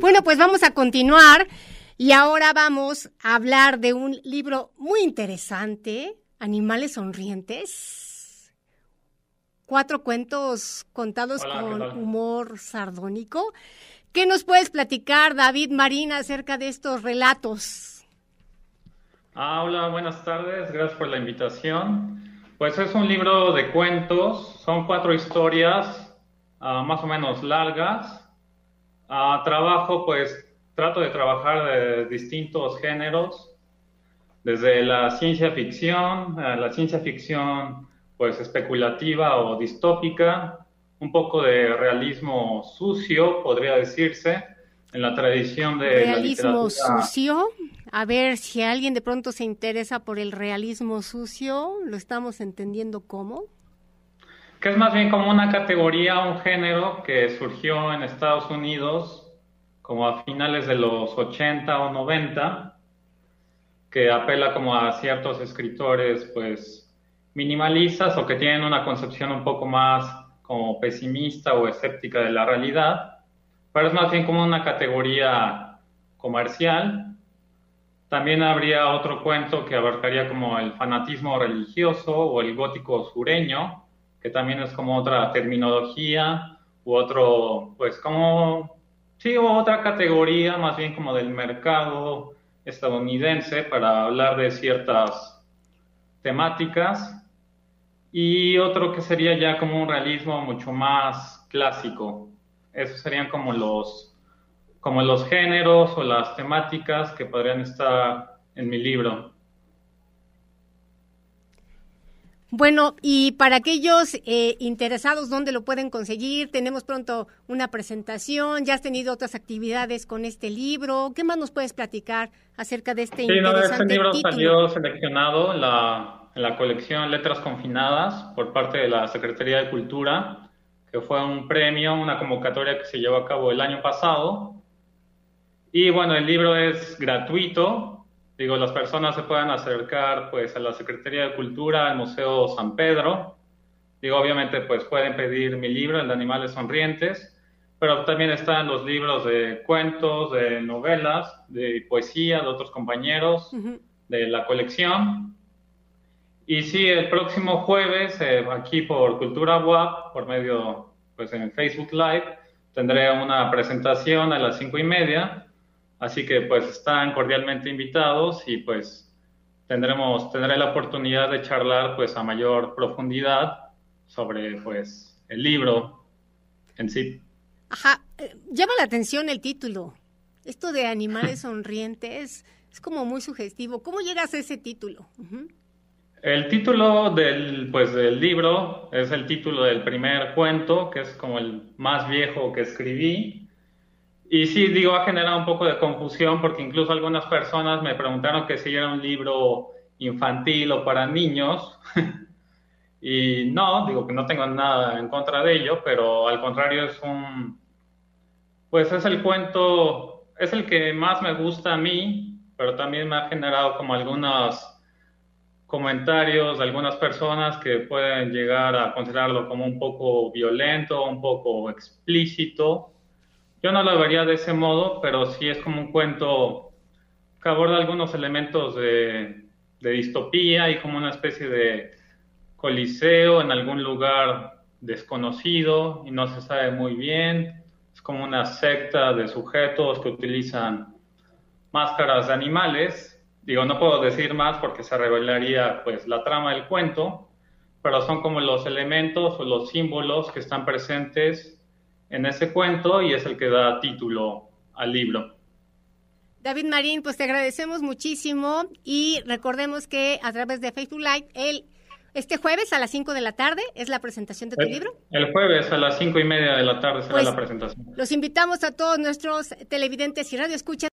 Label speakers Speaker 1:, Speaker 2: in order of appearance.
Speaker 1: Bueno, pues vamos a continuar y ahora vamos a hablar de un libro muy interesante, Animales Sonrientes. Cuatro cuentos contados con humor sardónico. ¿Qué nos puedes platicar, David Marina, acerca de estos relatos?
Speaker 2: Ah, hola, buenas tardes, gracias por la invitación. Pues es un libro de cuentos, son cuatro historias ah, más o menos largas. Ah, trabajo, pues trato de trabajar de distintos géneros, desde la ciencia ficción, la ciencia ficción pues especulativa o distópica, un poco de realismo sucio, podría decirse, en la tradición de
Speaker 1: realismo sucio. A ver si alguien de pronto se interesa por el realismo sucio, lo estamos entendiendo cómo.
Speaker 2: Que es más bien como una categoría, un género que surgió en Estados Unidos como a finales de los 80 o 90, que apela como a ciertos escritores pues minimalistas o que tienen una concepción un poco más como pesimista o escéptica de la realidad, pero es más bien como una categoría comercial. También habría otro cuento que abarcaría como el fanatismo religioso o el gótico sureño, que también es como otra terminología u otro, pues como Sí, otra categoría más bien como del mercado estadounidense para hablar de ciertas temáticas y otro que sería ya como un realismo mucho más clásico. Esos serían como los, como los géneros o las temáticas que podrían estar en mi libro.
Speaker 1: Bueno, y para aquellos eh, interesados, ¿dónde lo pueden conseguir? Tenemos pronto una presentación, ya has tenido otras actividades con este libro. ¿Qué más nos puedes platicar acerca de este sí, interesante
Speaker 2: este libro salió seleccionado en la, en la colección Letras Confinadas por parte de la Secretaría de Cultura, que fue un premio, una convocatoria que se llevó a cabo el año pasado. Y bueno, el libro es gratuito, digo, las personas se puedan acercar pues a la Secretaría de Cultura, al Museo San Pedro. Digo, obviamente pues pueden pedir mi libro, el de Animales Sonrientes, pero también están los libros de cuentos, de novelas, de poesía de otros compañeros de la colección. Y sí, el próximo jueves, eh, aquí por Cultura WAP, por medio, pues en Facebook Live, tendré una presentación a las cinco y media Así que pues están cordialmente invitados y pues tendremos, tendré la oportunidad de charlar pues a mayor profundidad sobre pues el libro en sí.
Speaker 1: Ajá, eh, llama la atención el título. Esto de animales sonrientes es como muy sugestivo. ¿Cómo llegas a ese título?
Speaker 2: El título del, pues, del libro es el título del primer cuento, que es como el más viejo que escribí. Y sí, digo, ha generado un poco de confusión porque incluso algunas personas me preguntaron que si era un libro infantil o para niños. y no, digo que no tengo nada en contra de ello, pero al contrario es un, pues es el cuento, es el que más me gusta a mí, pero también me ha generado como algunos comentarios de algunas personas que pueden llegar a considerarlo como un poco violento, un poco explícito yo no lo vería de ese modo, pero sí es como un cuento que aborda algunos elementos de, distopía y como una especie de coliseo en algún lugar desconocido y no se sabe muy bien. Es como una secta de sujetos que utilizan máscaras de animales. Digo, no puedo decir más porque se revelaría pues la trama del cuento, pero son como los elementos o los símbolos que están presentes en ese cuento y es el que da título al libro.
Speaker 1: David Marín, pues te agradecemos muchísimo y recordemos que a través de Facebook Live, el, este jueves a las 5 de la tarde es la presentación de tu libro.
Speaker 2: El jueves a las cinco y media de la tarde será pues, la presentación.
Speaker 1: Los invitamos a todos nuestros televidentes y radioescuchas